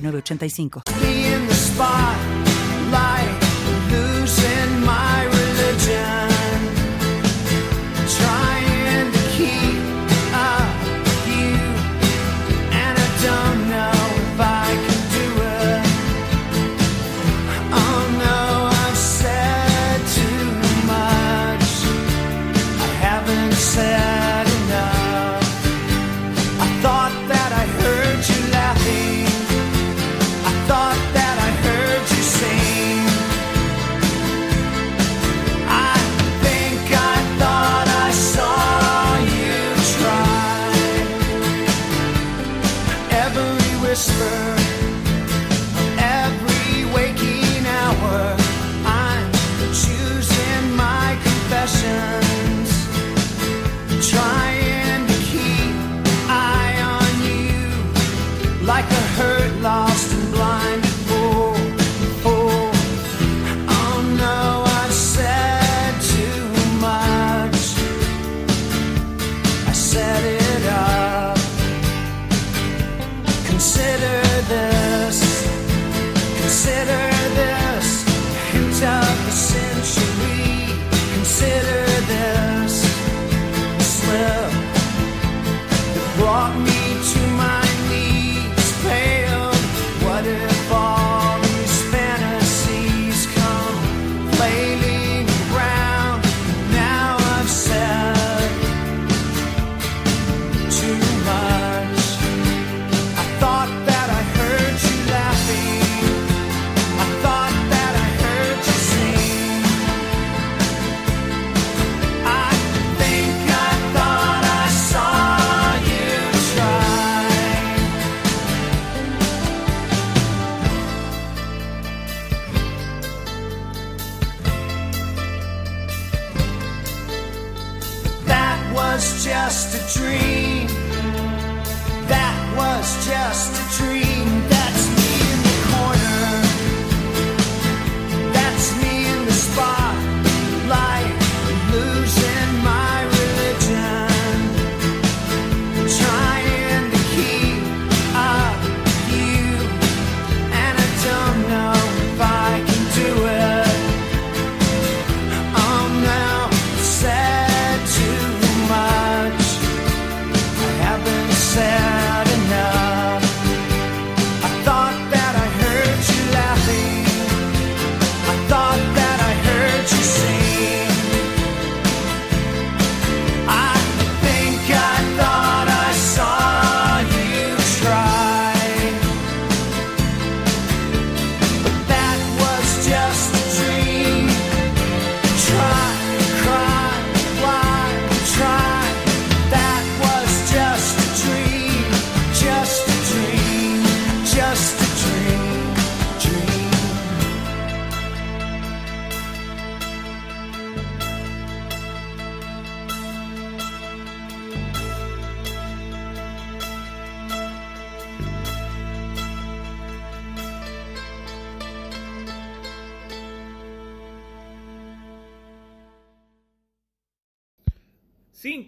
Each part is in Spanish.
8985.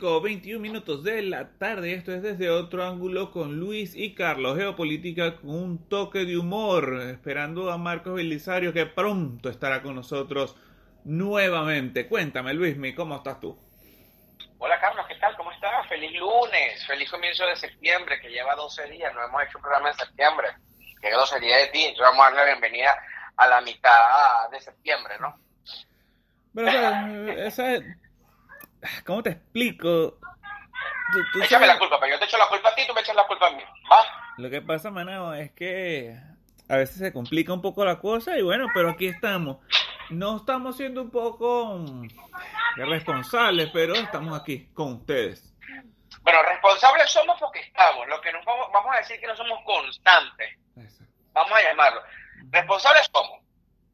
O 21 minutos de la tarde. Esto es desde otro ángulo con Luis y Carlos. Geopolítica con un toque de humor. Esperando a Marcos Belisario que pronto estará con nosotros nuevamente. Cuéntame, Luismi, ¿cómo estás tú? Hola, Carlos, ¿qué tal? ¿Cómo estás? Feliz lunes, feliz comienzo de septiembre, que lleva 12 días. No hemos hecho un programa en septiembre, que 12 días de ti. Entonces vamos a dar la bienvenida a la mitad de septiembre, ¿no? Pero, esa, ¿Cómo te explico? Échame la culpa, pero yo te echo la culpa a ti, tú me echas la culpa a mí. ¿Va? Lo que pasa, Manao, es que a veces se complica un poco la cosa y bueno, pero aquí estamos. No estamos siendo un poco mm, responsables, pero estamos aquí con ustedes. Bueno, responsables somos porque estamos. Lo que nos vamos, vamos a decir que no somos constantes. vamos a llamarlo. Responsables somos.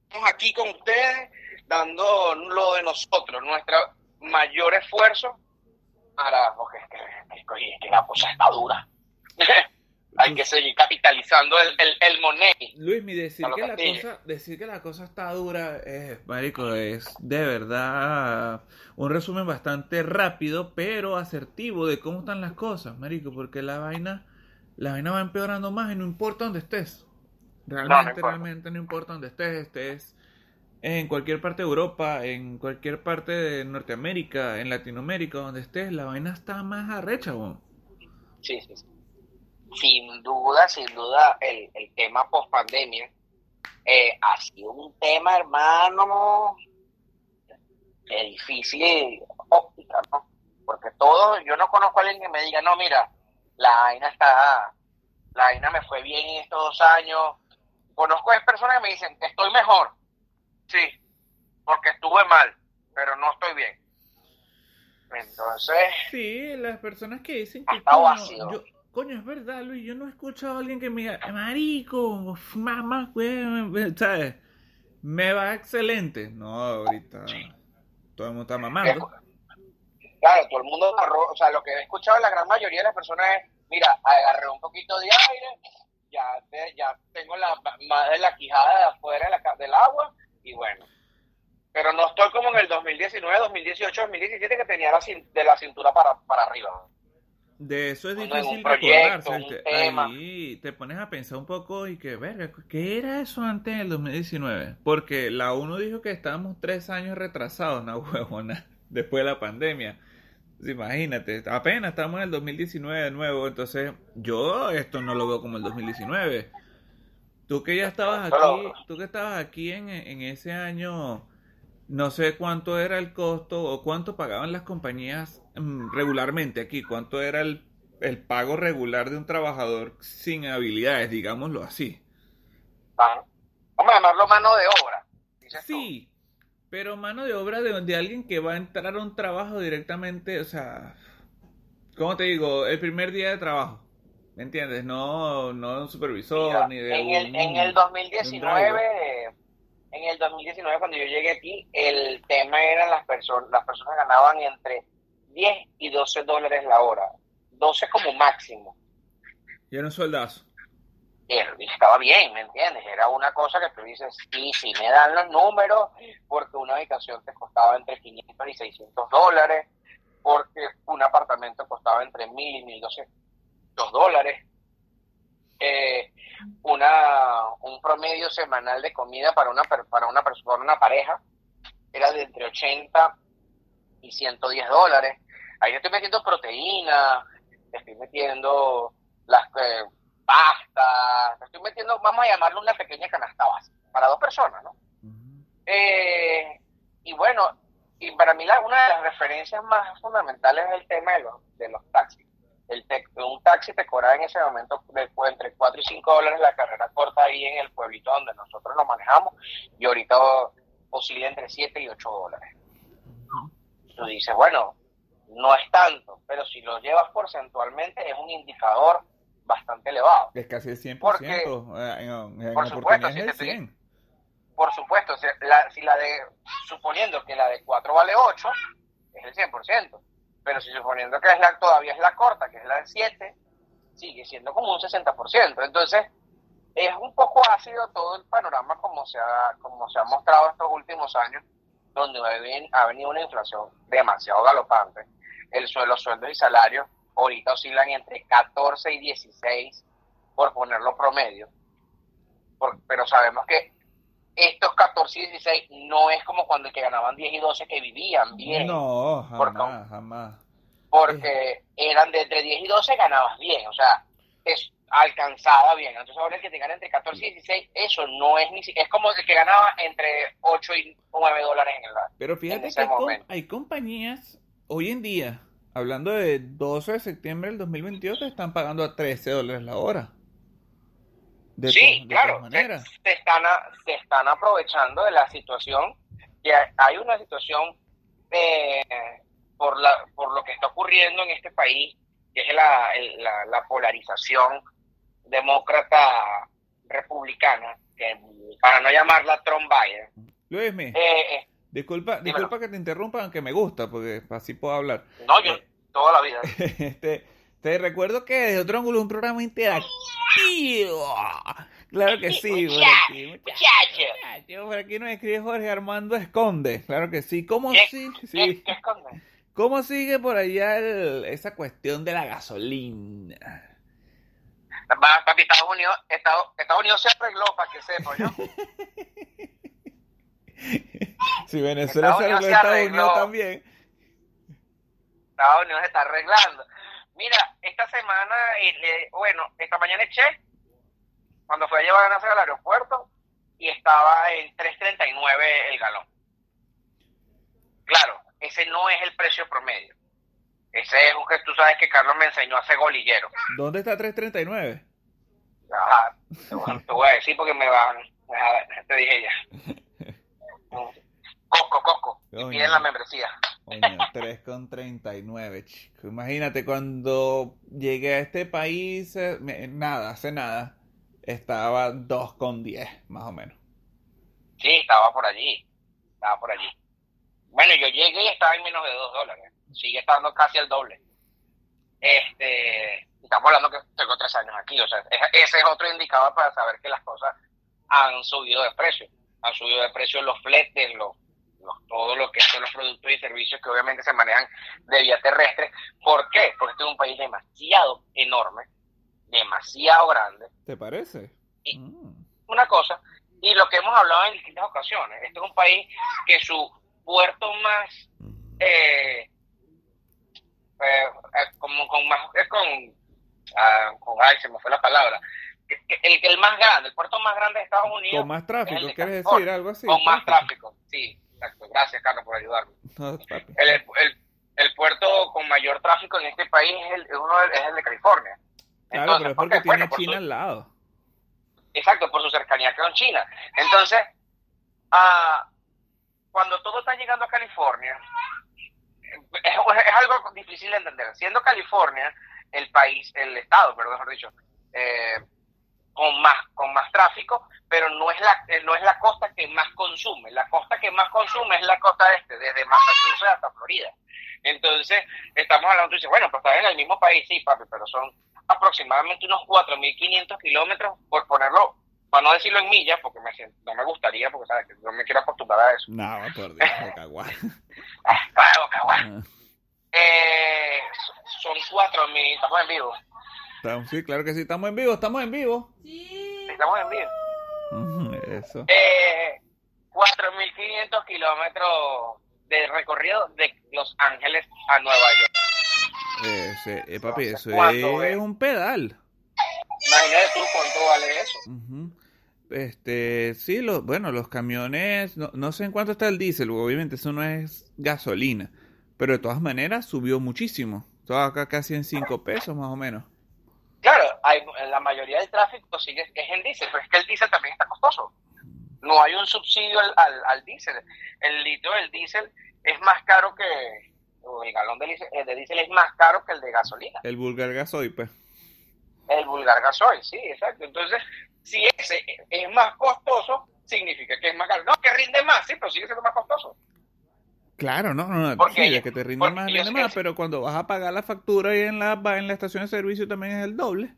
Estamos aquí con ustedes dando lo de nosotros, nuestro mayor esfuerzo para... Porque es que, la cosa está dura. Hay que seguir capitalizando el, el, el money. Luis, mi decir que, la cosa, decir que la cosa está dura, es, marico, es de verdad un resumen bastante rápido, pero asertivo de cómo están las cosas, marico, porque la vaina, la vaina va empeorando más y no importa dónde estés. Realmente, realmente no importa dónde estés, estés en cualquier parte de Europa, en cualquier parte de Norteamérica, en Latinoamérica, donde estés, la vaina está más arrecha, weón. Sí, sí, sí sin duda, sin duda, el, el tema post pandemia eh, ha sido un tema, hermano, de difícil óptica, ¿no? Porque todo, yo no conozco a alguien que me diga, no, mira, la vaina está, la vaina me fue bien en estos dos años. Conozco a personas que me dicen, estoy mejor. Sí, porque estuve mal, pero no estoy bien. Entonces. Sí, las personas que dicen que. Está vacío. Yo, Coño, es verdad, Luis. Yo no he escuchado a alguien que me diga, marico, mamá, ¿sabes? Me va excelente. No, ahorita todo el mundo está mamando. Claro, todo el mundo agarró, o sea, lo que he escuchado la gran mayoría de las personas es, mira, agarré un poquito de aire, ya, ya tengo la más de la quijada de afuera del agua, y bueno. Pero no estoy como en el 2019, 2018, 2017 que tenía la, de la cintura para, para arriba. De eso es difícil recordarse. Ahí te pones a pensar un poco y que, verga, ¿qué era eso antes del 2019? Porque la ONU dijo que estábamos tres años retrasados, una huevona, después de la pandemia. Imagínate, apenas estamos en el 2019 de nuevo, entonces yo esto no lo veo como el 2019. Tú que ya estabas aquí, tú que estabas aquí en, en ese año no sé cuánto era el costo o cuánto pagaban las compañías mm, regularmente aquí, cuánto era el, pago regular de un trabajador sin habilidades, digámoslo así. Vamos a llamarlo mano de obra. Sí, pero mano de obra de, de alguien que va a entrar a un trabajo directamente, o sea, ¿cómo te digo? El primer día de trabajo. ¿Me entiendes? No, no un supervisor ni de en el, en el 2019 en el 2019 cuando yo llegué aquí, el tema era las personas, las personas ganaban entre 10 y 12 dólares la hora, 12 como máximo. Y era un soldazo. Y estaba bien, ¿me entiendes? Era una cosa que tú dices, sí, sí, me dan los números, porque una habitación te costaba entre 500 y 600 dólares, porque un apartamento costaba entre 1000 y 1200 dólares. Eh, una, un promedio semanal de comida para una, para una persona, una pareja, era de entre 80 y 110 dólares. Ahí estoy metiendo proteína, estoy metiendo las eh, pastas, estoy metiendo, vamos a llamarlo una pequeña canasta base, para dos personas, ¿no? Eh, y bueno, y para mí la, una de las referencias más fundamentales es el tema de los, de los taxis el un taxi te cobraba en ese momento entre 4 y 5 dólares la carrera corta ahí en el pueblito donde nosotros lo manejamos y ahorita oscila entre 7 y 8 dólares. Tú dices, bueno, no es tanto, pero si lo llevas porcentualmente es un indicador bastante elevado. Es casi el 100%. Porque, en, por supuesto, si por supuesto, si la, si la de, suponiendo que la de 4 vale 8, es el 100% pero si suponiendo que es la, todavía es la corta, que es la de 7, sigue siendo como un 60%. Entonces, es un poco ácido todo el panorama como se ha, como se ha mostrado estos últimos años, donde ha venido una inflación demasiado galopante. El suelo, sueldos y salarios ahorita oscilan entre 14 y 16, por ponerlo promedio. pero sabemos que estos 14 y 16 no es como cuando que ganaban 10 y 12 que vivían bien. No, jamás, jamás. Porque eran de entre 10 y 12 ganabas bien, o sea, es alcanzaba bien. Entonces ahora el que te gana entre 14 y 16, eso no es ni es como el que ganaba entre 8 y 9 dólares en el Pero fíjate que hay, hay compañías hoy en día, hablando de 12 de septiembre del 2022, te están pagando a 13 dólares la hora sí, claro, se, están están aprovechando de la situación, que hay una situación eh, por, la, por lo que está ocurriendo en este país, que es la, la, polarización demócrata republicana, que, para no llamarla Trump Biden. Luis, eh, eh, disculpa, disculpa que te interrumpa, aunque me gusta, porque así puedo hablar. No, yo eh, toda la vida. este, te recuerdo que desde otro ángulo es un programa interactivo. Claro que sí, por aquí. Muchacho. Por aquí nos escribe Jorge Armando Esconde. Claro que sí. ¿Cómo sí? ¿Cómo sigue por allá esa cuestión de la gasolina? Papi, Estados Unidos, Estados, Estados Unidos se arregló para que sepa, ¿no? si Venezuela se arregló, Estados Unidos también. Estados Unidos se está arreglando. Mira, esta semana, bueno, esta mañana eché, cuando fui a llevar a Nacer al aeropuerto, y estaba en 3.39 el galón. Claro, ese no es el precio promedio. Ese es un que tú sabes que Carlos me enseñó a hacer golillero. ¿Dónde está 339? Ajá, te voy a decir porque me van. Te dije ya. Coco, Coco. Y piden la membresía. Coño, 3,39, chico. Imagínate, cuando llegué a este país, eh, nada, hace nada, estaba 2,10, más o menos. Sí, estaba por allí. Estaba por allí. Bueno, yo llegué y estaba en menos de 2 dólares. Sigue estando casi el doble. Este, estamos hablando que tengo 3 años aquí. O sea, ese es otro indicador para saber que las cosas han subido de precio. Han subido de precio los fletes, los todo lo que son los productos y servicios que obviamente se manejan de vía terrestre. ¿Por qué? Porque este es un país demasiado enorme, demasiado grande. ¿Te parece? Y mm. Una cosa, y lo que hemos hablado en distintas ocasiones, este es un país que su puerto más, eh, eh, eh como con más, es con, ah, con, ay, se me fue la palabra, el, el más grande, el puerto más grande de Estados Unidos. Con más tráfico, ¿quieres decir algo así? Con más tráfico, sí. Exacto. Gracias, Carlos, por ayudarme. el, puerto con mayor tráfico en este país es el, uno es el de California. Claro, pero es porque tiene China al lado. Exacto, por su cercanía con China. Entonces, ah, cuando todo está llegando a California, es, algo difícil de entender. Siendo California el país, el estado, perdón, mejor dicho, eh, con más con más tráfico, pero no es la eh, no es la costa que más consume. La costa que más consume es la costa este, desde Massachusetts hasta Florida. Entonces, estamos hablando, tú dices, bueno, pues está en el mismo país, sí, papi, pero son aproximadamente unos 4.500 kilómetros, por ponerlo, para no decirlo en millas, porque me, no me gustaría, porque sabes que no me quiero acostumbrar a eso. No, por Dios, ah, ah. eh, son 4.000, estamos en vivo sí, claro que sí, estamos en vivo, estamos en vivo. Sí. Estamos en vivo. eso. Eh, 4.500 kilómetros de recorrido de Los Ángeles a Nueva York. Ese, eh, papi, eso es, un pedal. Imagínate tú cuánto vale eso. Este, sí, lo, bueno, los camiones, no, no sé en cuánto está el diésel, obviamente eso no es gasolina, pero de todas maneras subió muchísimo. Todo acá casi en 5 pesos más o menos. Hay, la mayoría del tráfico sigue es en diésel, pero es que el diésel también está costoso. No hay un subsidio al, al, diésel. El litro del diésel es más caro que, el galón de diésel, de diésel es más caro que el de gasolina. El vulgar gasoil, pues. El vulgar gasoil, sí, exacto. Entonces, si ese es más costoso, significa que es más caro. No, que rinde más, sí, pero sigue siendo más costoso. Claro, no, no, no, porque, que te rinde más, rinde más, pero cuando vas a pagar la factura y en la, en la estación de servicio también es el doble.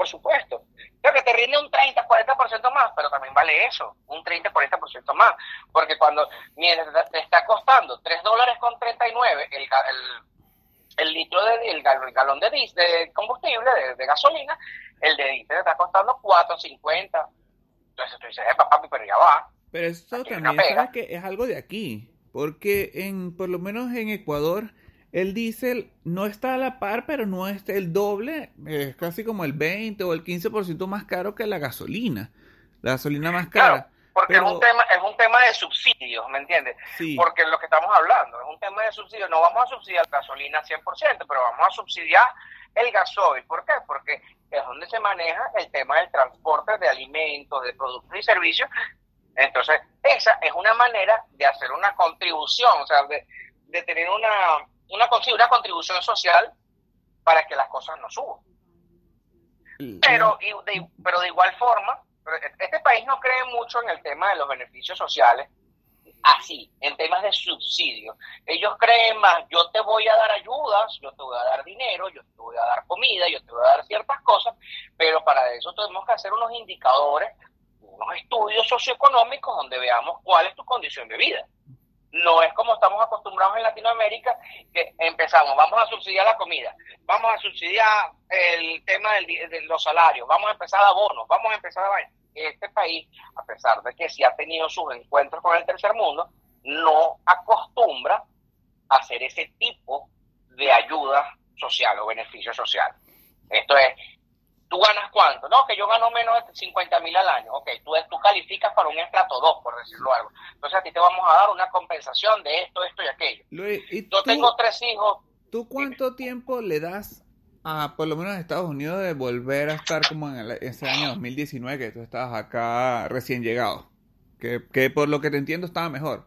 Por supuesto. Creo que te rinde un 30, 40% más, pero también vale eso, un 30, 40% más. Porque cuando mientras te está costando 3 dólares con 39 el, el, el litro de el, galón de, de combustible, de, gasolina, el de diésel te está costando 4.50. Entonces tú dices, eh, papá, pero ya va. Pero eso también, ¿sabes que Es algo de aquí. Porque en, por lo menos en Ecuador, el diésel no está a la par, pero no es el doble, es casi como el 20 o el 15% más caro que la gasolina. La gasolina más cara. porque es, un tema, es un tema de subsidios, ¿me entiendes? Sí. Porque lo que estamos hablando es un tema de subsidios. No vamos a subsidiar la gasolina 100%, pero vamos a subsidiar el gasoil. ¿Por qué? Porque es donde se maneja el tema del transporte de alimentos, de productos y servicios entonces, esa es una manera de hacer una contribución, o sea, de, de tener una, una, una contribución social para que las cosas no suban. Pero, de, pero de igual forma, este país no cree mucho en el tema de los beneficios sociales, así, en temas de subsidio. Ellos creen más, yo te voy a dar ayudas, yo te voy a dar dinero, yo te voy a dar comida, yo te voy a dar ciertas cosas, pero para eso tenemos que hacer unos indicadores, unos estudios socioeconómicos donde veamos cuál es tu condición de vida. No es como estamos acostumbrados en Latinoamérica, que empezamos, vamos a subsidiar la comida, vamos a subsidiar el tema de los salarios, vamos a empezar a bonos, vamos a empezar a este país, a pesar de que sí ha tenido sus encuentros con el tercer mundo, no acostumbra a hacer ese tipo de ayuda social o beneficio social. Esto es, ¿tú ganas cuánto? No, que yo gano menos de 50 mil al año. Ok, tú, tú calificas para un estrato 2, por decirlo algo. Entonces a ti te vamos a dar una compensación de esto, esto y aquello. yo tengo tres hijos. ¿Tú cuánto tiempo le das a, por lo menos en Estados Unidos, de volver a estar como en ese año 2019 que tú estabas acá recién llegado? Que, que por lo que te entiendo estaba mejor.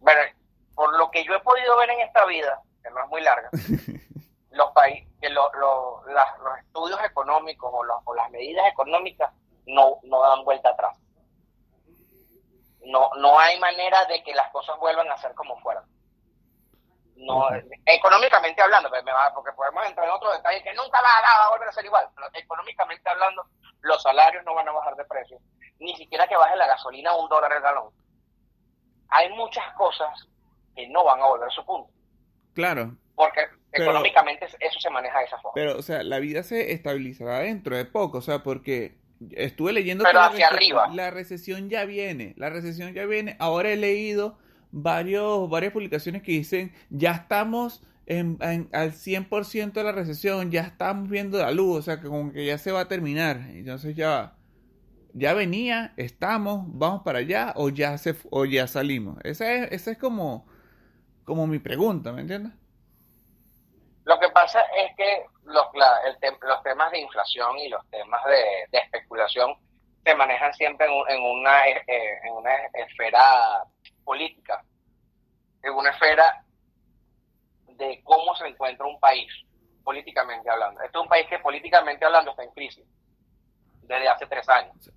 Bueno, por lo que yo he podido ver en esta vida, que no es muy larga, los países, lo, lo, los estudios económicos o, o, las medidas económicas no, no dan vuelta atrás. No, no hay manera de que las cosas vuelvan a ser como fueran no económicamente hablando, pues, porque podemos entrar en otro detalle que nunca va, a volver a ser igual, pero económicamente hablando, los salarios no van a bajar de precio, ni siquiera que baje la gasolina a un dólar el galón. Hay muchas cosas que no van a volver a su punto. Claro. Porque económicamente eso se maneja de esa forma. Pero, o sea, la vida se estabilizará dentro de poco, o sea, porque estuve leyendo pero hacia arriba. la recesión ya viene, la recesión ya viene. Ahora he leído varios, varias publicaciones que dicen, ya estamos en, al 100% de la recesión, ya estamos viendo la luz, o sea, que como que ya se va a terminar. Entonces ya, ya venía, estamos, vamos para allá o ya, se, o ya salimos. Esa es, esa es como, como mi pregunta, ¿me entiendes? Lo que pasa es que los, los temas de inflación y los temas de, especulación se manejan siempre en, una, eh, en una esfera política, en una esfera de cómo se encuentra un país, políticamente hablando. Este es un país que políticamente hablando está en crisis desde hace tres años.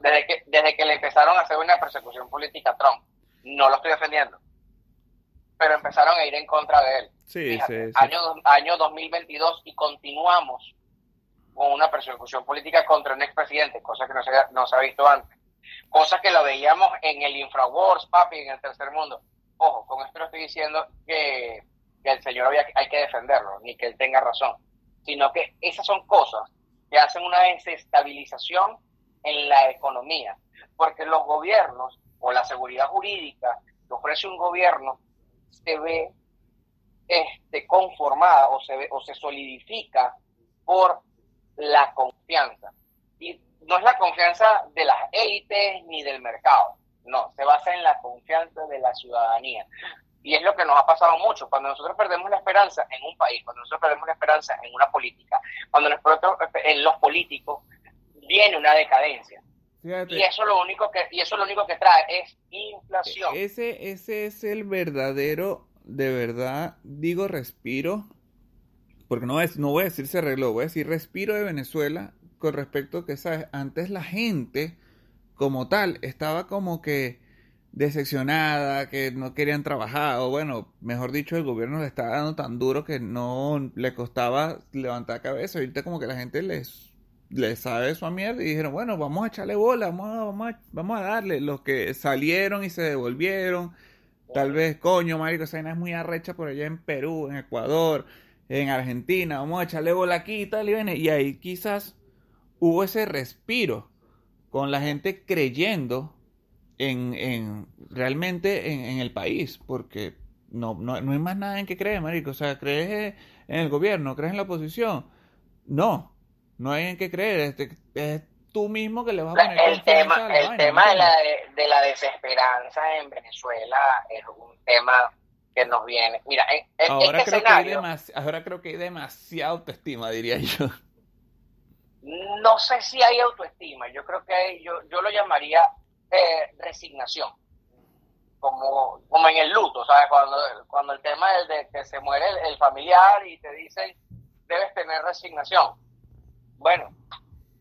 desde, que desde, que, le empezaron a hacer una persecución política a Trump. No lo estoy defendiendo. Pero empezaron a ir en contra de él. Sí, sí, Año, año 2022 y continuamos con una persecución política contra un expresidente, cosa que no se, no se ha visto antes cosa que lo veíamos en el Infrawars, papi, en el tercer mundo. Ojo, con esto no estoy diciendo que, el señor había, hay que defenderlo, ni que él tenga razón, sino que esas son cosas que hacen una desestabilización en la economía, porque los gobiernos o la seguridad jurídica que ofrece un gobierno se ve este, conformada o se, ve, o se solidifica por la confianza. Y no es la confianza de las élites ni del mercado, no, se basa en la confianza de la ciudadanía. Y es lo que nos ha pasado mucho. Cuando nosotros perdemos la esperanza en un país, cuando nosotros perdemos la esperanza en una política, cuando nosotros, en los políticos, viene una decadencia. Y eso lo único que y eso lo único que trae es inflación. Ese ese es el verdadero de verdad digo respiro porque no es no voy a decir se arregló, voy a decir respiro de Venezuela con respecto que, ¿sabes? Antes la gente como tal estaba como que decepcionada, que no querían trabajar, o bueno, mejor dicho, el gobierno le estaba dando tan duro que no le costaba levantar cabeza. Ahorita como que la gente les, les sabe su mierda y dijeron, bueno, vamos a echarle bola, vamos a, vamos a, vamos a darle. Los que salieron y se devolvieron, tal vez, coño, marico, esa es muy arrecha por allá en Perú, en Ecuador, en Argentina, vamos a echarle bola aquí y tal, y viene. Y ahí quizás hubo ese respiro con la gente creyendo en, en realmente en, el país, porque no, no, no hay más nada en que creer, marico. O sea, crees en el gobierno, crees en la oposición. No, no hay en qué creer. Este, es tú mismo que le vas a poner el tema el tema de la, de, la desesperanza en Venezuela es un tema que nos viene mira ahora, este creo que hay ahora creo que hay demasiada autoestima diría yo no sé si hay autoestima, yo creo que yo, yo lo llamaría eh, resignación, como, como en el luto, ¿sabes? Cuando, cuando el tema es de que se muere el, familiar y te dicen, debes tener resignación. Bueno,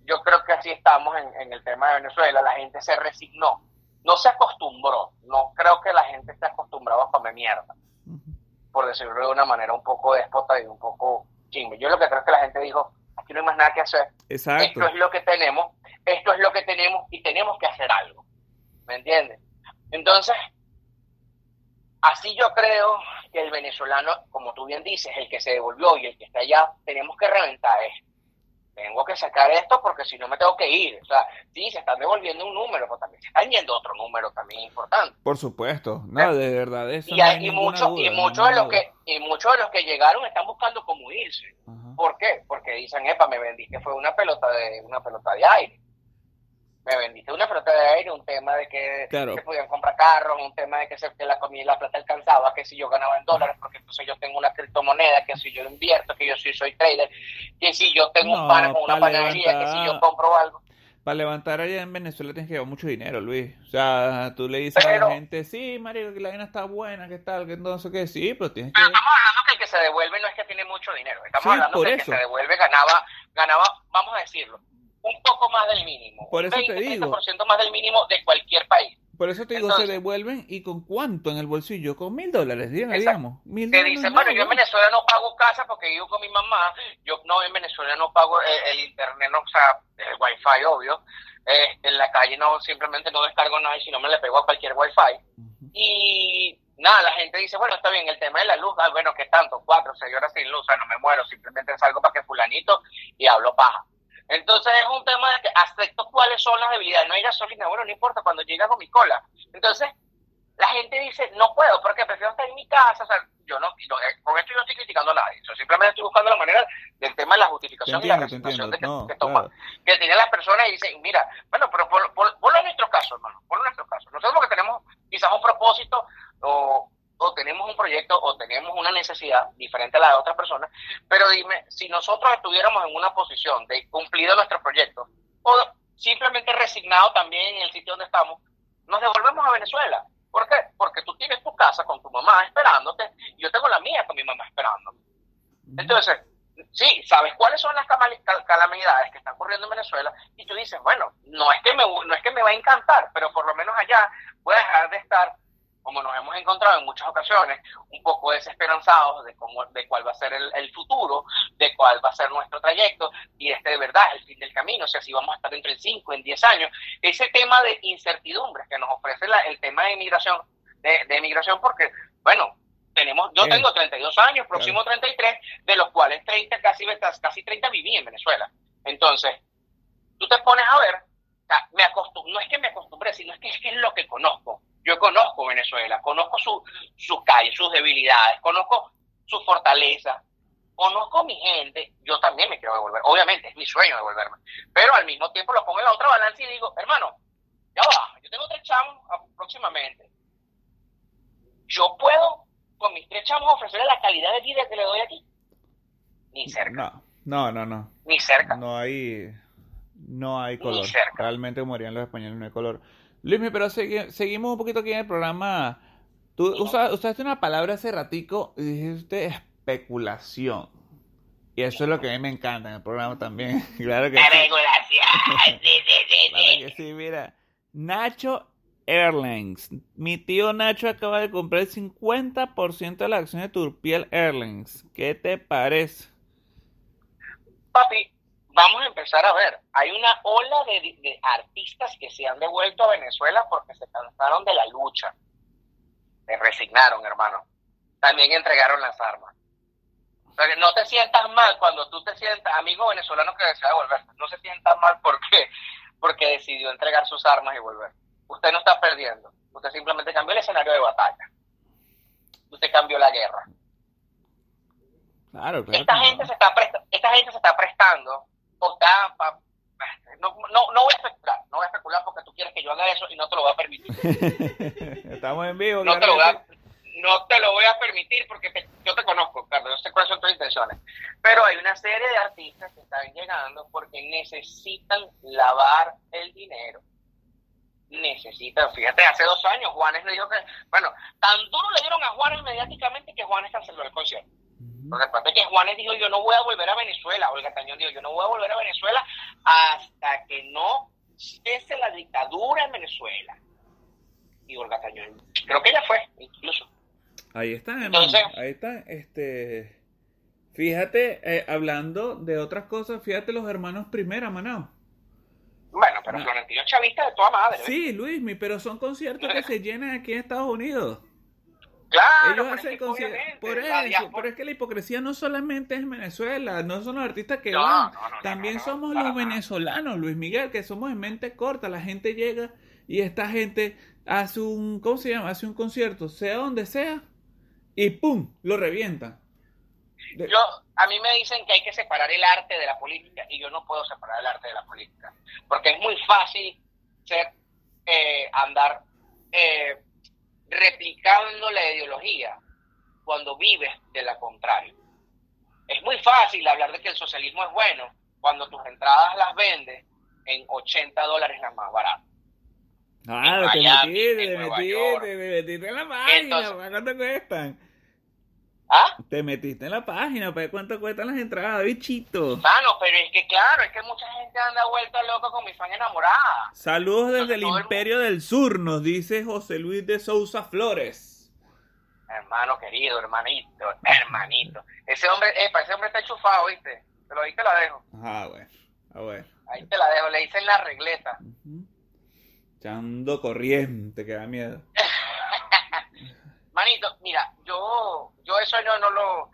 yo creo que así estamos en, el tema de Venezuela, la gente se resignó, no se acostumbró, no creo que la gente esté acostumbrada a comer mierda, por decirlo de una manera un poco déspota y un poco chingo. Yo lo que creo es que la gente dijo, aquí no hay más nada que hacer, Exacto. esto es lo que tenemos, esto es lo que tenemos y tenemos que hacer algo, ¿me entiendes? Entonces, así yo creo que el venezolano, como tú bien dices, el que se devolvió y el que está allá, tenemos que reventar esto. Tengo que sacar esto porque si no me tengo que ir. O sea, sí, se están devolviendo un número, pero también se están yendo otro número también importante. Por supuesto, no, de verdad eso. Y, hay, y muchos y muchos de los que y muchos de los que llegaron están buscando cómo irse. ¿Por qué? Porque dicen, epa, me vendiste fue una pelota de una pelota de aire me vendiste una flota de aire, un tema de que se podían comprar carros, un tema de que, se, que la comida y la plata alcanzaba, que si yo ganaba en dólares, porque entonces yo tengo una criptomoneda, que si yo invierto, que yo sí soy trader, que si yo tengo un pan con una panadería, que si yo compro algo. Para levantar allá en Venezuela tienes que llevar mucho dinero, Luis. O sea, tú le dices a la gente, sí, Mario, que la vaina está buena, que tal, que entonces que sí, pero tienes que... estamos hablando que el que se devuelve no es que tiene mucho dinero. Estamos hablando que el que se devuelve ganaba, ganaba, vamos a decirlo, un poco más del mínimo. Por eso te digo. más del mínimo de cualquier país. Por eso te digo, se devuelven y con cuánto en el bolsillo, con mil dólares, digamos. Mil te dicen, bueno, yo en Venezuela no pago casa porque vivo con mi mamá, yo no en Venezuela no pago el, internet, no, o sea, el wifi, obvio. Eh, en la calle no, simplemente no descargo nada y si no me le pego a cualquier wifi. Y nada, la gente dice, bueno, está bien, el tema de la luz, ah, bueno, ¿qué tanto? Cuatro, seis horas sin luz, o sea, no me muero, simplemente salgo para que fulanito y hablo paja. Entonces es un tema de que acepto cuáles son las debilidades. No hay gasolina, bueno, no importa, cuando llega con mi cola. Entonces, la gente dice, no puedo, porque prefiero estar en mi casa. O sea, yo no, eh, con esto yo no estoy criticando a nadie. Yo simplemente estoy buscando la manera del tema de la justificación y la de que, que toma. Que tienen las personas y dicen, mira, bueno, pero ponlo en nuestro caso, hermano, ponlo en nuestro caso. Nosotros que tenemos quizás un propósito o o tenemos un proyecto o tenemos una necesidad diferente a la de otras personas, pero dime, si nosotros estuviéramos en una posición de cumplido nuestro proyecto o simplemente resignado también en el sitio donde estamos, nos devolvemos a Venezuela. ¿Por qué? Porque tú tienes tu casa con tu mamá esperándote y yo tengo la mía con mi mamá esperando. Entonces, sí, sabes cuáles son las calamidades que están ocurriendo en Venezuela y tú dices, bueno, no es que me, no es que me va a encantar, pero por lo menos allá voy a dejar de estar como nos hemos encontrado en muchas ocasiones, un poco desesperanzados de cómo, de cuál va a ser el, futuro, de cuál va a ser nuestro trayecto, y este de verdad es el fin del camino, o sea, si vamos a estar dentro de 5, en 10 años, ese tema de incertidumbre que nos ofrece el tema de inmigración, de, de migración, porque, bueno, tenemos, yo tengo 32 años, próximo 33, de los cuales 30, casi, casi 30 viví en Venezuela. Entonces, tú te pones a ver, me no es que me acostumbré, sino es que es lo que conozco yo conozco Venezuela, conozco su, sus calles, sus debilidades, conozco su fortaleza, conozco mi gente, yo también me quiero devolver. Obviamente, es mi sueño devolverme. Pero al mismo tiempo lo pongo en la otra balanza y digo, hermano, ya va, yo tengo tres chamos próximamente. Yo puedo con mis tres chamos ofrecerle la calidad de vida que le doy aquí. Ni cerca. No, no, no, no. Ni cerca. No hay, no hay color. Ni cerca. Realmente, como harían los españoles, no hay color. Luis, pero seguimos un poquito aquí en el programa. Tú usaste una palabra hace ratico y dijiste especulación. Y eso es lo que a mí me encanta en el programa también. claro que Especulación. Sí, sí, sí, sí. mira. Nacho Airlines. Mi tío Nacho acaba de comprar el 50% de la acción de Turpiel Airlines. ¿Qué te parece? Papi, vamos a empezar a ver, hay una ola de, artistas que se han devuelto a Venezuela porque se cansaron de la lucha. Se resignaron, hermano. También entregaron las armas. O sea, que no te sientas mal cuando tú te sientas, amigo venezolano que desea devolver, no se sientas mal porque, porque decidió entregar sus armas y volver. Usted no está perdiendo, usted simplemente cambió el escenario de batalla. Usted cambió la guerra. Claro, claro, esta, gente se está esta gente se está prestando no, no, no voy a especular, no voy a especular porque tú quieres que yo haga eso y no te lo voy a permitir. Estamos en vivo. No te, lo voy a, no te lo voy a permitir porque yo te conozco, Carlos, yo sé cuáles son tus intenciones. Pero hay una serie de artistas que están llegando porque necesitan lavar el dinero. Necesitan, fíjate, hace dos años Juanes le dijo que, bueno, tan duro le dieron a Juanes mediáticamente que Juanes canceló el concierto. Porque después que Juanes dijo, yo no voy a volver a Venezuela, Olga Tañón dijo, yo no voy a volver a Venezuela hasta que no cese la dictadura en Venezuela. Y Olga Tañón, creo que ella fue, incluso. Ahí está, hermano. Ahí está, este... Fíjate, eh, hablando de otras cosas, fíjate los hermanos Primera, Manao. Bueno, pero Florentino chavista de toda madre. Sí, Luis, pero son conciertos que se llenan aquí en Estados Unidos. Claro, Ellos hacen conciertos. Por eso, pero es que la hipocresía no solamente es Venezuela, no son los artistas que van, también somos los venezolanos, Luis Miguel, que somos en mente corta. La gente llega y esta gente hace un, ¿cómo se llama? Hace un concierto, sea donde sea, y ¡pum! lo revienta. Yo, a mí me dicen que hay que separar el arte de la política y yo no puedo separar el arte de la política, porque es muy fácil ser, eh, andar eh, replicando la ideología cuando vives de la contraria. Es muy fácil hablar de que el socialismo es bueno cuando tus entradas las vendes en 80 dólares las más baratas. Ah, te metiste, te metiste, te metiste en la página, ¿cuánto cuestan? ¿Ah? Te metiste en la página, ¿para cuánto cuestan las entradas, bichito? Mano, pero es que claro, es que mucha gente anda vuelta loca con mi fan enamorada. Saludos desde el Imperio del Sur, nos dice José Luis de Sousa Flores. Hermano querido, hermanito, hermanito. Ese hombre, epa, ese hombre está enchufado, ¿viste? Te lo di, te la dejo. Ah, bueno, ah, bueno. Ahí te la dejo, le dicen la regleta. Echando corriente, que da miedo. Manito, mira, yo, yo eso no, no lo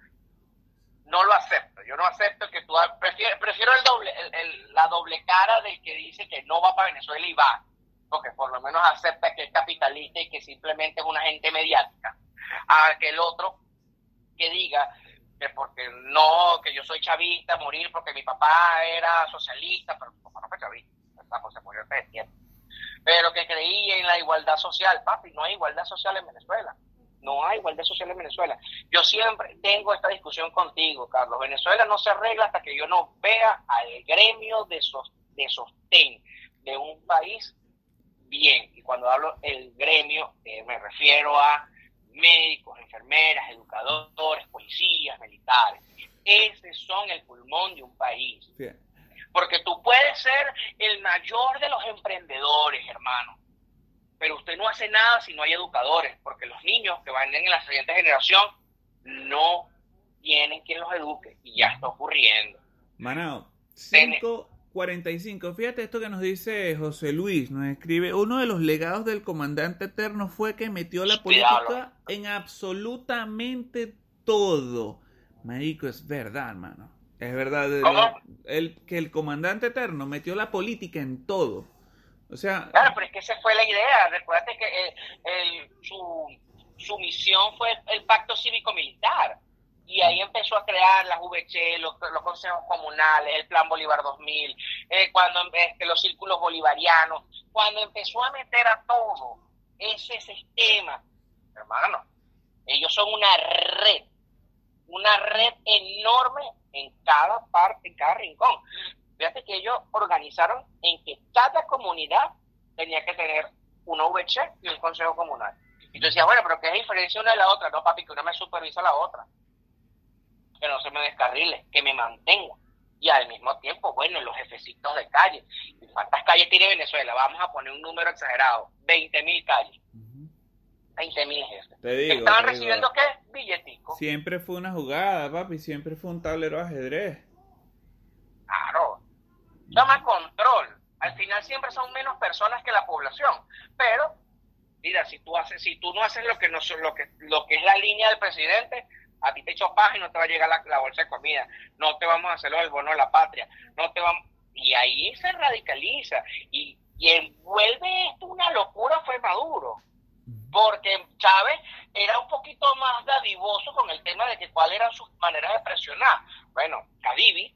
no lo acepto. Yo no acepto que tú prefiero, prefiero el doble, el, la doble cara del que dice que no va para Venezuela y va, porque por lo menos acepta que es capitalista y que simplemente es una gente mediática, a que el otro que diga que porque no, que yo soy chavista, morir porque mi papá era socialista, pero mi papá no fue chavista, pues se murió hace tiempo. Pero que creía en la igualdad social, papi, no hay igualdad social en Venezuela no hay igualdad social en Venezuela. Yo siempre tengo esta discusión contigo, Carlos. Venezuela no se arregla hasta que yo no vea al gremio de, de sostén de un país bien. Y cuando hablo el gremio, eh, me refiero a médicos, enfermeras, educadores, policías, militares. Ese son el pulmón de un país. Porque tú puedes ser el mayor de los emprendedores, hermano pero usted no hace nada si no hay educadores, porque los niños que van en la siguiente generación no tienen quien los eduque y ya está ocurriendo. Manao, 545. Fíjate esto que nos dice José Luis, nos escribe, uno de los legados del comandante eterno fue que metió la política en absolutamente todo. Marico, es verdad, hermano. Es verdad. El, que el comandante eterno metió la política en todo. Claro, pero es que esa fue la idea. Recuerda que eh, su, su misión fue el pacto cívico-militar. Y ahí empezó a crear la VC, los, los, consejos comunales, el Plan Bolívar 2000, eh, cuando este, los círculos bolivarianos, cuando empezó a meter a todo ese sistema, hermano, ellos son una red, una red enorme en cada parte, en cada rincón. Fíjate que ellos organizaron en que cada comunidad tenía que tener una VC y un consejo comunal. Y tú decías, bueno, pero ¿qué es diferencia una de la otra? No, papi, que una me supervisa a la otra. Que no se me descarrile, que me mantenga. Y al mismo tiempo, bueno, los jefecitos de calle. ¿Cuántas calles tiene Venezuela? Vamos a poner un número exagerado. 20 mil calles. 20 mil jefes. Te digo, ¿Estaban recibiendo qué? Billetico. Siempre fue una jugada, papi. Siempre fue un tablero de ajedrez. Claro toma control. Al final siempre son menos personas que la población, pero mira, si tú haces, si tú no haces lo que no lo que lo que es la línea del presidente, a ti te paja y no te va a llegar la, bolsa de comida, no te vamos a hacer el bono de la patria, no te vamos y ahí se radicaliza. Y, y envuelve esto una locura fue Maduro. Porque Chávez era un poquito más dadivoso con el tema de que cuáles eran sus maneras de presionar. Bueno, Cadivi,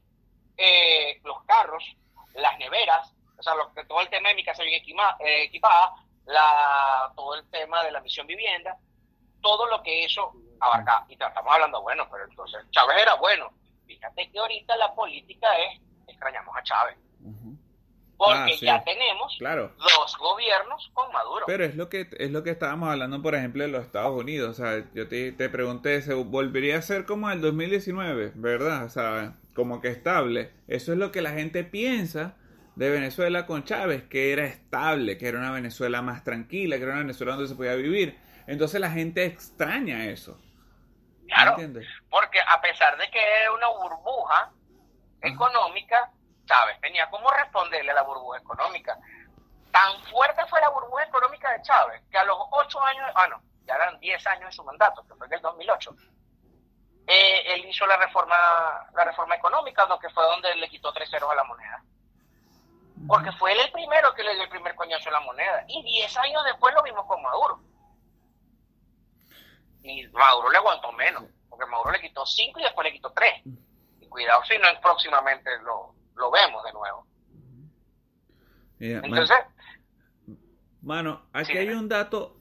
eh, los carros, las neveras, o sea, todo el tema de mi casa bien eh, equipada, la, todo el tema de la misión vivienda, todo lo que eso abarca. Y estamos hablando, bueno, pero entonces Chávez era bueno. Fíjate que ahorita la política es, extrañamos a Chávez. porque ah, ya tenemos claro. dos gobiernos con Maduro. Pero es lo que es lo que estábamos hablando, por ejemplo, de los Estados Unidos. O sea, yo te, te pregunté, ¿se volvería a ser como el 2019? ¿Verdad? O sea, como que estable. Eso es lo que la gente piensa de Venezuela con Chávez, que era estable, que era una Venezuela más tranquila, que era una Venezuela donde se podía vivir. Entonces la gente extraña eso. Claro, porque a pesar de que era una burbuja económica, Chávez tenía cómo responderle a la burbuja económica. Tan fuerte fue la burbuja económica de Chávez que a los ocho años, ah no, ya eran diez años de su mandato, que fue en el 2008, eh, él hizo la reforma, la reforma económica, lo que fue donde le quitó tres ceros a la moneda. Porque fue él el primero que le dio el primer coñazo a la moneda. Y diez años después lo vimos con Maduro. Y Maduro le aguantó menos, porque Maduro le quitó cinco y después le quitó tres. Y cuidado si no próximamente lo, lo vemos de nuevo. Entonces... Mano, aquí hay un dato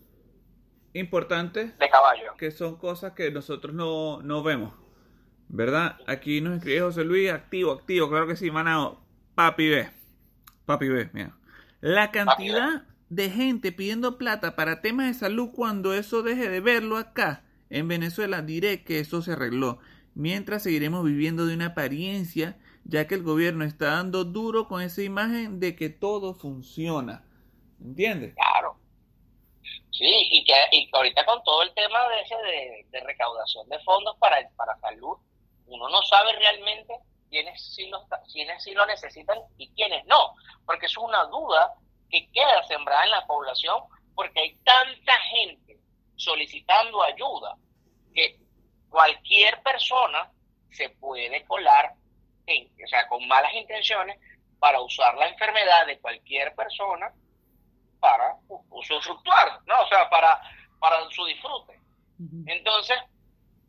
importante. De caballo. Que son cosas que nosotros no, no vemos. ¿Verdad? Aquí nos escribe José Luis, activo, activo, claro que sí, manado. Papi B. Papi B, mira. La cantidad de gente pidiendo plata para temas de salud cuando eso deje de verlo acá en Venezuela, diré que eso se arregló. Mientras seguiremos viviendo de una apariencia, ya que el gobierno está dando duro con esa imagen de que todo funciona. ¿Entiendes? Sí, y que y ahorita con todo el tema de ese de, recaudación de fondos para, para salud, uno no sabe realmente quiénes sí, lo, quiénes sí lo necesitan y quiénes no, porque es una duda que queda sembrada en la población porque hay tanta gente solicitando ayuda que cualquier persona se puede colar, o sea, con malas intenciones, para usar la enfermedad de cualquier persona para usufructuar, ¿no? O sea, para, para su disfrute. Entonces,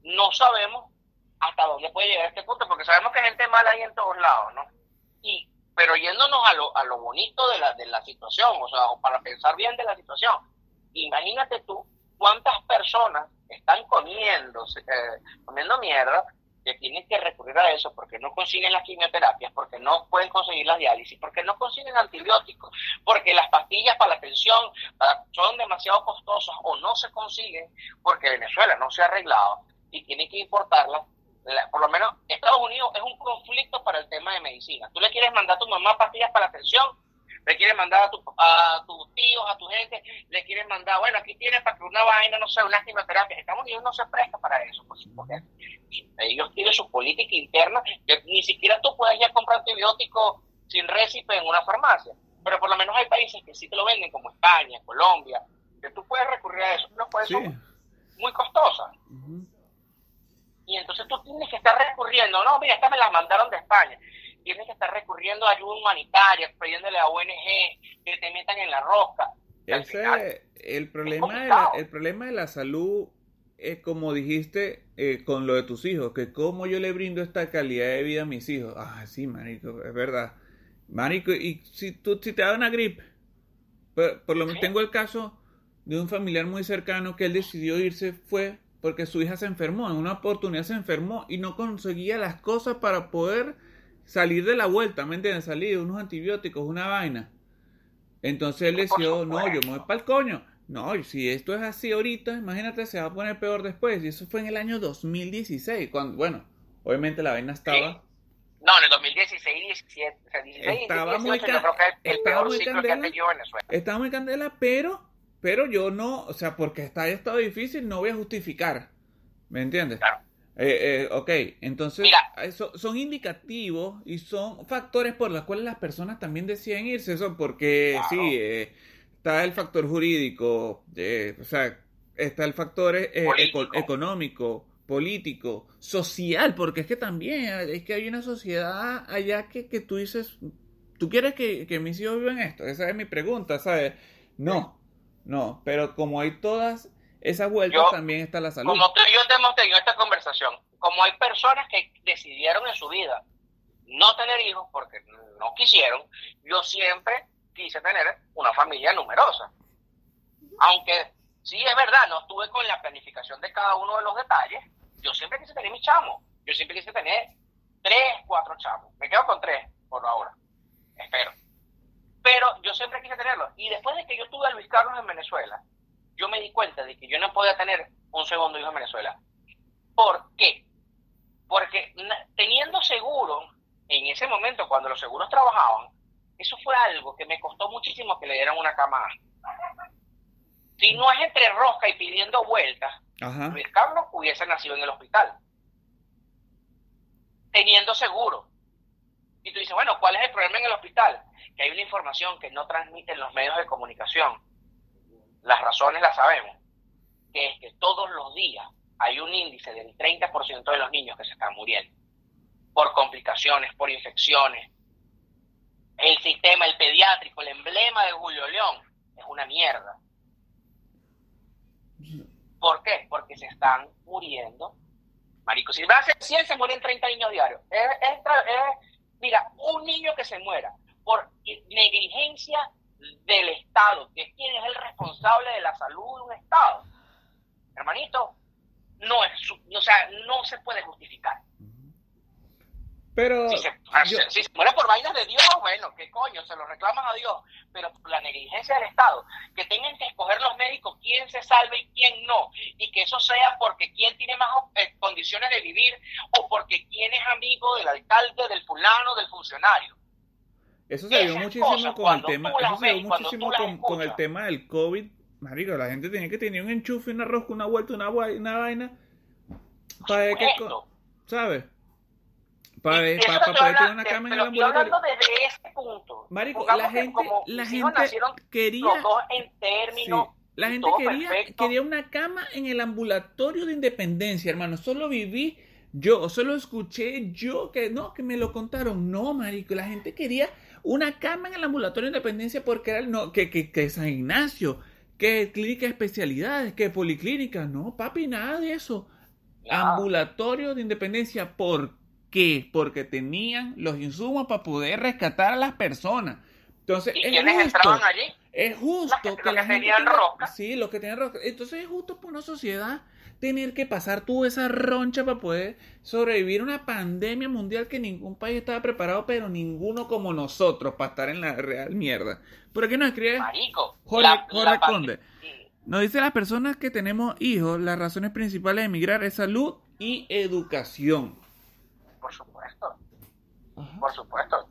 no sabemos hasta dónde puede llegar este punto, porque sabemos que hay gente mala ahí en todos lados, ¿no? Y, pero yéndonos a lo, a lo bonito de la, de la situación, o sea, para pensar bien de la situación, imagínate tú cuántas personas están comiendo, eh, comiendo mierda que tienen que recurrir a eso porque no consiguen las quimioterapias, porque no pueden conseguir las diálisis, porque no consiguen antibióticos, porque las pastillas para la atención son demasiado costosas o no se consiguen porque Venezuela no se ha arreglado y tiene que importarlas. Por lo menos Estados Unidos es un conflicto para el tema de medicina. Tú le quieres mandar a tu mamá pastillas para la atención le quieren mandar a, tu, a tus tíos, a tu gente, le quieren mandar, bueno, aquí tienes para que una vaina, no sea una quimioterapia. Estados Unidos no se presta para eso, por porque ellos tienen su política interna, que ni siquiera tú puedes ir a comprar antibióticos sin récipe en una farmacia. Pero por lo menos hay países que sí te lo venden, como España, Colombia, que tú puedes recurrir a eso, no puedes ser muy costosas. Y entonces tú tienes que estar recurriendo, no, mira, estas me las mandaron de España tienes que estar recurriendo a ayuda humanitaria, pidiéndole a ONG que te metan en la rosca. Ese, el, problema de la, el problema de la salud es como dijiste eh, con lo de tus hijos, que cómo yo le brindo esta calidad de vida a mis hijos. Ah, sí, marico, es verdad. Marico, y si, tú, si te da una gripe, por, lo menos tengo el caso de un familiar muy cercano que él decidió irse, fue porque su hija se enfermó, en una oportunidad se enfermó y no conseguía las cosas para poder salir de la vuelta, ¿me entiendes? Salir unos antibióticos, una vaina. Entonces él decidió, no, yo me voy para el coño. No, si esto es así ahorita, imagínate, se va a poner peor después. Y eso fue en el año 2016, cuando, bueno, obviamente la vaina estaba... No, en el 2016 17, o sea, 16 estaba muy, estaba muy candela, Estaba muy candela, pero, pero yo no, o sea, porque está estado difícil, no voy a justificar. ¿Me entiendes? Claro. Eh, eh, ok, entonces eso, son indicativos y son factores por los cuales las personas también deciden irse, eso porque sí, eh, está el factor jurídico, eh, o sea, está el factor económico, político, social, porque es que también es que hay una sociedad allá que, que tú dices, ¿tú quieres que, que mis hijos vivan esto? Esa es mi pregunta, ¿sabes? No, no, pero como hay todas esa vuelta también está la salud. Como yo te hemos tenido esta conversación, como hay personas que decidieron en su vida no tener hijos porque no quisieron, yo siempre quise tener una familia numerosa. Aunque sí es verdad, no estuve con la planificación de cada uno de los detalles, yo siempre quise tener mis chamos, yo siempre quise tener tres, cuatro chamos. Me quedo con tres por ahora, espero. yo siempre quise tenerlo. Y después de que yo tuve a Luis Carlos en Venezuela, yo me di cuenta de que yo no podía tener un segundo hijo en Venezuela. ¿Por qué? Porque teniendo seguro, en ese momento cuando los seguros trabajaban, eso fue algo que me costó muchísimo que le dieran una cama. Si no es entre rosca y pidiendo vueltas, Luis Carlos hubiese nacido en el hospital. Teniendo seguro. Y tú dices, bueno, ¿cuál es el problema en el hospital? Que hay una información que no transmiten los medios de comunicación. Las razones las sabemos. Que es que todos los días hay un índice del 30% de los niños que se están muriendo. Por complicaciones, por infecciones. El sistema, el pediátrico, el emblema de Julio León es una mierda. ¿Por qué? Porque se están muriendo. Marico, si va a hacer 100, se mueren 30 niños diarios. Es, mira, un niño que se muera por negligencia del Estado, que es quien es el responsable de la salud de un Estado, hermanito, no es, o sea, no se puede justificar. Pero. Si se, muere por vainas de Dios, bueno, qué coño, se lo reclaman a Dios. Pero por la negligencia del Estado, que tengan que escoger los médicos quién se salve y quién no. Y que eso sea porque quién tiene más eh, condiciones de vivir o porque quién es amigo del alcalde, del fulano, del funcionario. Eso se vio muchísimo con el tema. Eso se vio muchísimo con, el tema del COVID. Marico, la gente tenía que tener un enchufe, una rosca, una vuelta, una, una vaina. Para que. ¿Sabes? Para, poder tener una cama en el ambulatorio. desde ese punto. Marico, la gente, la gente quería. en términos. la gente quería, quería una cama en el ambulatorio de independencia, hermano. Solo viví yo, solo escuché yo que no, que me lo contaron. No, marico, la gente quería una cama en el ambulatorio de independencia porque era el no, que, que, que San Ignacio, que clínica de especialidades, que policlínica. No, papi, nada de eso. Ambulatorio de independencia, ¿por qué? Porque tenían los insumos para poder rescatar a las personas. Entonces, ¿Y es justo, entraban allí? Es justo que, la gente tenían roca. Sí, los que tenían roca. Entonces es justo por una sociedad tener que pasar tú esa roncha para poder sobrevivir a una pandemia mundial que ningún país estaba preparado, pero ninguno como nosotros para estar en la real mierda. ¿Por qué nos escribe Marico, Jorge, Conde? Nos dice las personas que tenemos hijos, las razones principales de emigrar es salud y educación. Por supuesto. Por supuesto.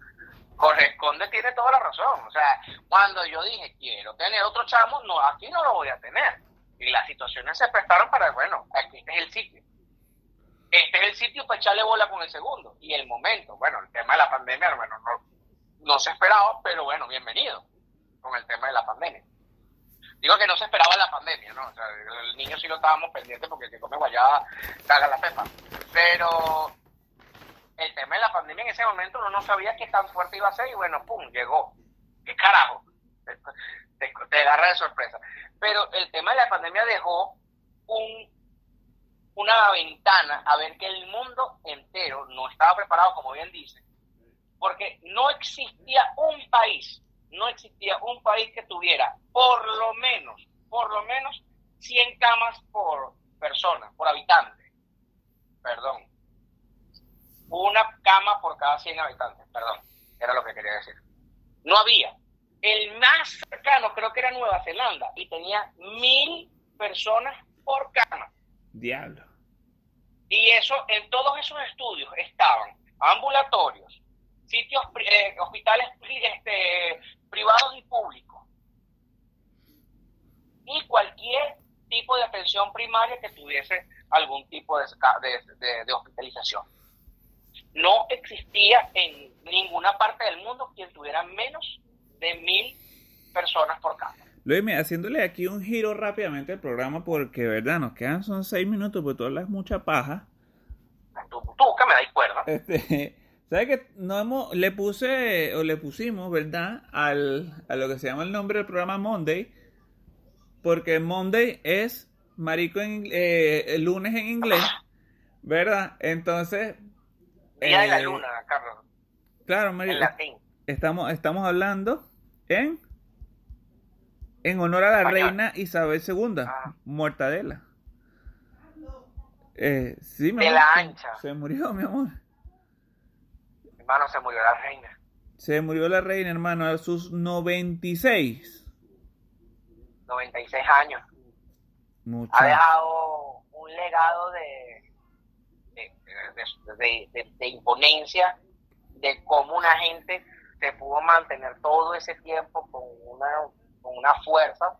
Corresponde, tiene toda la razón. O sea, cuando yo dije quiero tener otro chamo, no, aquí no lo voy a tener. Y las situaciones se prestaron para, bueno, aquí este es el sitio. Este es el sitio para echarle bola con el segundo. Y el momento, bueno, el tema de la pandemia, bueno, no, no se esperaba, pero bueno, bienvenido con el tema de la pandemia. Digo que no se esperaba la pandemia, ¿no? O sea, el niño sí lo estábamos pendientes porque el que come guayaba caga la pepa. Pero el tema de la pandemia en ese momento uno no sabía qué tan fuerte iba a ser y bueno, pum, llegó. ¿Qué carajo? Te, te, agarra de sorpresa. Pero el tema de la pandemia dejó un, una ventana a ver que el mundo entero no estaba preparado, como bien dice, porque no existía un país no existía un país que tuviera por lo menos, por lo menos 100 camas por persona, por habitante. Perdón. Una cama por cada 100 habitantes, perdón. Era lo que quería decir. No había. El más cercano creo que era Nueva Zelanda y tenía mil personas por cama. Diablo. Y eso, en todos esos estudios estaban ambulatorios, sitios, eh, hospitales este, privados y públicos. Y cualquier tipo de atención primaria que tuviese algún tipo de, de, hospitalización. No existía en ninguna parte del mundo quien tuviera menos de mil personas por cama. Luis, haciéndole aquí un giro rápidamente al programa porque, verdad, nos quedan son seis minutos, porque tú hablas mucha paja. Tú, tú que me dais cuerda. Este, ¿Sabes que no hemos, le puse o le pusimos, ¿verdad? Al, a lo que se llama el nombre del programa Monday. Porque Monday es marico en eh, el lunes en inglés, ¿verdad? Entonces. Día de la eh, luna, Carlos. Claro, marico. En latín. Estamos, estamos hablando en. En honor a la reina Isabel II, ah. Mortadela. Eh, sí, de la ancha. Se murió, mi amor hermano, se murió la reina. Se murió la reina, hermano, a sus 96. 96 años. Mucho. Ha dejado un legado de, de, de, de imponencia, de cómo una gente se pudo mantener todo ese tiempo con una, con una fuerza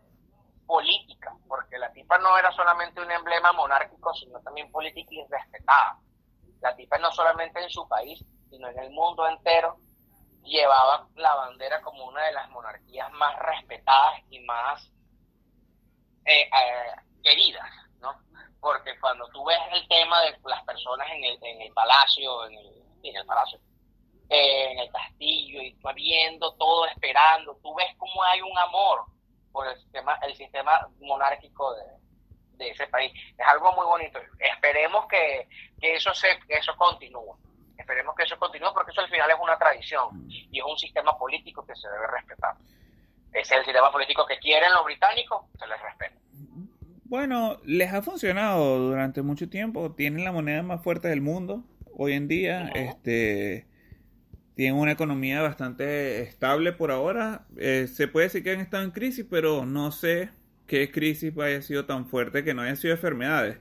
política, porque la tipa no era solamente un emblema monárquico, sino también política y respetada. La tipa no solamente en su país, sino en el mundo entero, llevaba la bandera como una de las monarquías más respetadas y más eh, eh, queridas, ¿no? Porque cuando tú ves el tema de las personas en el, en el palacio, en el, en el palacio, eh, en el castillo, y tú viendo todo, esperando, tú ves cómo hay un amor por el sistema, el sistema monárquico de, de ese país. Es algo muy bonito. Esperemos que, que eso se, que eso continúe. Esperemos que eso continúe porque eso al final es una tradición y es un sistema político que se debe respetar. Es el sistema político que quieren los británicos, se les respeta. Bueno, les ha funcionado durante mucho tiempo. Tienen la moneda más fuerte del mundo hoy en día. Este tienen una economía bastante estable por ahora. Eh, se puede decir que han estado en crisis, pero no sé qué crisis haya sido tan fuerte que no hayan sido enfermedades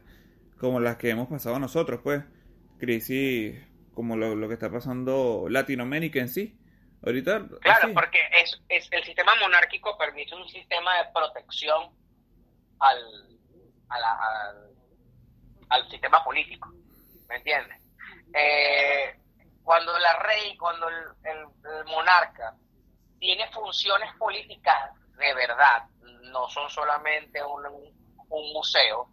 como las que hemos pasado nosotros, pues. Crisis como lo, lo que está pasando Latinoamérica en sí. Ahorita. Claro, porque es, es el sistema monárquico permite un sistema de protección al, a la- al, al sistema político, ¿me entiendes? Eh, cuando la rey, cuando el, monarca tiene funciones políticas de verdad, no son solamente un, museo,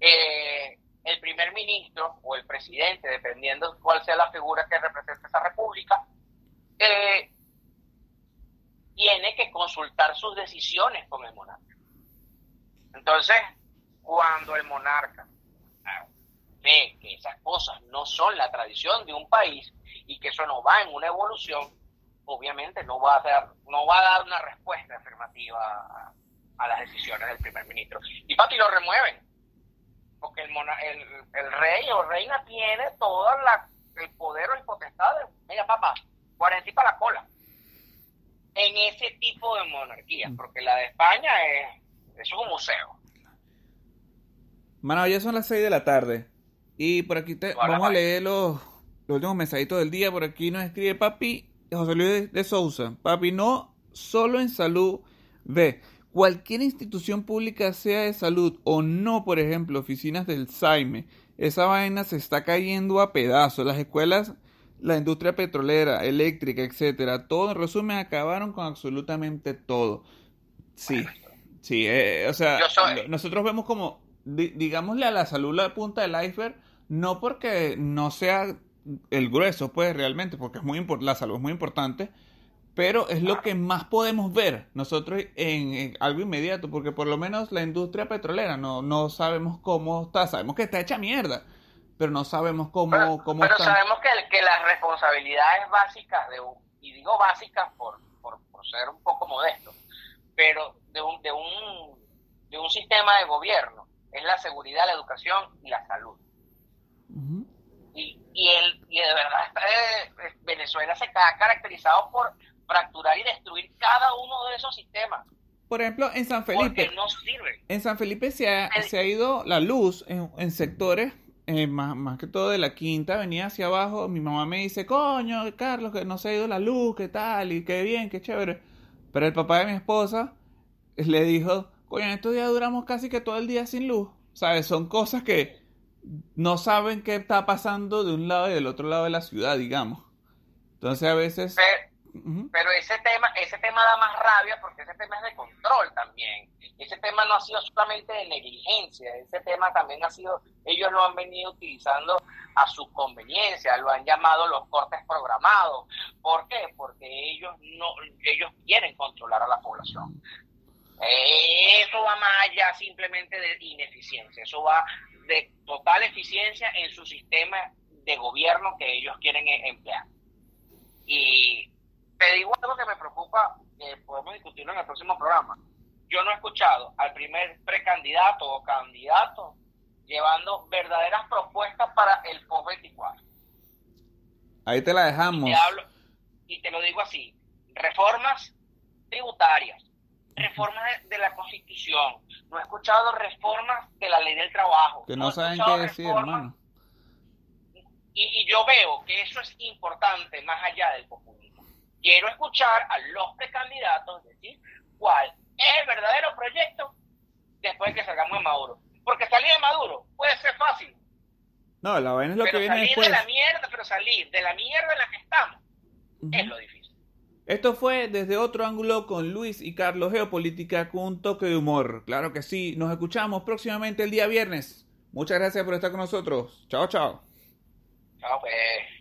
eh, el primer ministro o el presidente, dependiendo cuál sea la figura que represente esa república, eh, tiene que consultar sus decisiones con el monarca. Entonces, cuando el monarca ve que esas cosas no son la tradición de un país y que eso no va en una evolución, obviamente no va a dar, no va a dar una respuesta afirmativa a, a las decisiones del primer ministro. Y Pati lo remueven, porque el, mona- el, el rey o reina tiene todo la, el poder o el potestad de, mira papá, 40 y para la cola. En ese tipo de monarquías, porque la de España es, es un museo. Mano, ya son las 6 de la tarde. Y por aquí te, vamos a leer los, los últimos mensajitos del día. Por aquí nos escribe Papi José Luis de, Sousa. Papi, no solo en salud. Ve, cualquier institución pública, sea de salud o no, por ejemplo, oficinas del SAIME, esa vaina se está cayendo a pedazos. Las escuelas, la industria petrolera, eléctrica, etcétera, todo en resumen acabaron con absolutamente todo. Sí, sí, eh, o sea, soy- nosotros vemos como, di- digámosle a la salud la punta del iceberg, no porque no sea el grueso, pues realmente, porque es muy la salud es muy importante, pero es lo que más podemos ver nosotros en, en algo inmediato, porque por lo menos la industria petrolera no, no sabemos cómo está, sabemos que está hecha mierda, pero no sabemos cómo, Pero, cómo pero está. sabemos que, que las responsabilidades básicas de un, y digo básicas por, por, por ser un poco modesto, pero de un, de un de un sistema de gobierno es la seguridad, la educación y la salud. Y, y, el, y de verdad eh, eh, Venezuela se ha caracterizado por fracturar y destruir cada uno de esos sistemas, Por ejemplo, en San Felipe, porque no sirven. En San Felipe se ha, se ha ido la luz en, en sectores, eh, más, más que todo de la quinta, venía hacia abajo. Mi mamá me dice, coño, Carlos, que no se ha ido la luz, qué tal, y qué bien, qué chévere. Pero el papá de mi esposa le dijo, coño, en estos días duramos casi que todo el día sin luz. ¿Sabes? Son cosas que no saben qué está pasando de un lado y del otro lado de la ciudad, digamos. Entonces a veces... Pero, pero ese tema ese tema da más rabia porque ese tema es de control también ese tema no ha sido solamente de negligencia ese tema también ha sido ellos lo han venido utilizando a su conveniencia lo han llamado los cortes programados ¿por qué? porque ellos no ellos quieren controlar a la población eso va más allá simplemente de ineficiencia eso va de total eficiencia en su sistema de gobierno que ellos quieren e- emplear y te digo algo que me preocupa, que podemos discutirlo en el próximo programa. Yo no he escuchado al primer precandidato o candidato llevando verdaderas propuestas para el post-24. Ahí te la dejamos. Te hablo, y te lo digo así, reformas tributarias, reformas de, la Constitución, no he escuchado reformas de la ley del trabajo. Que no, saben qué decir, hermano. Y, y yo veo que eso es importante más allá del populismo. Quiero escuchar a los precandidatos decir cuál es el verdadero proyecto después de que salgamos de Maduro. Porque salir de Maduro puede ser fácil. No, la vaina es lo pero que viene salir después. de la mierda, pero salir de la mierda en la que estamos es lo difícil. Esto fue desde otro ángulo con Luis y Carlos Geopolítica con un toque de humor. Claro que sí, nos escuchamos próximamente el día viernes. Muchas gracias por estar con nosotros. Chao, chao. Chao, pues.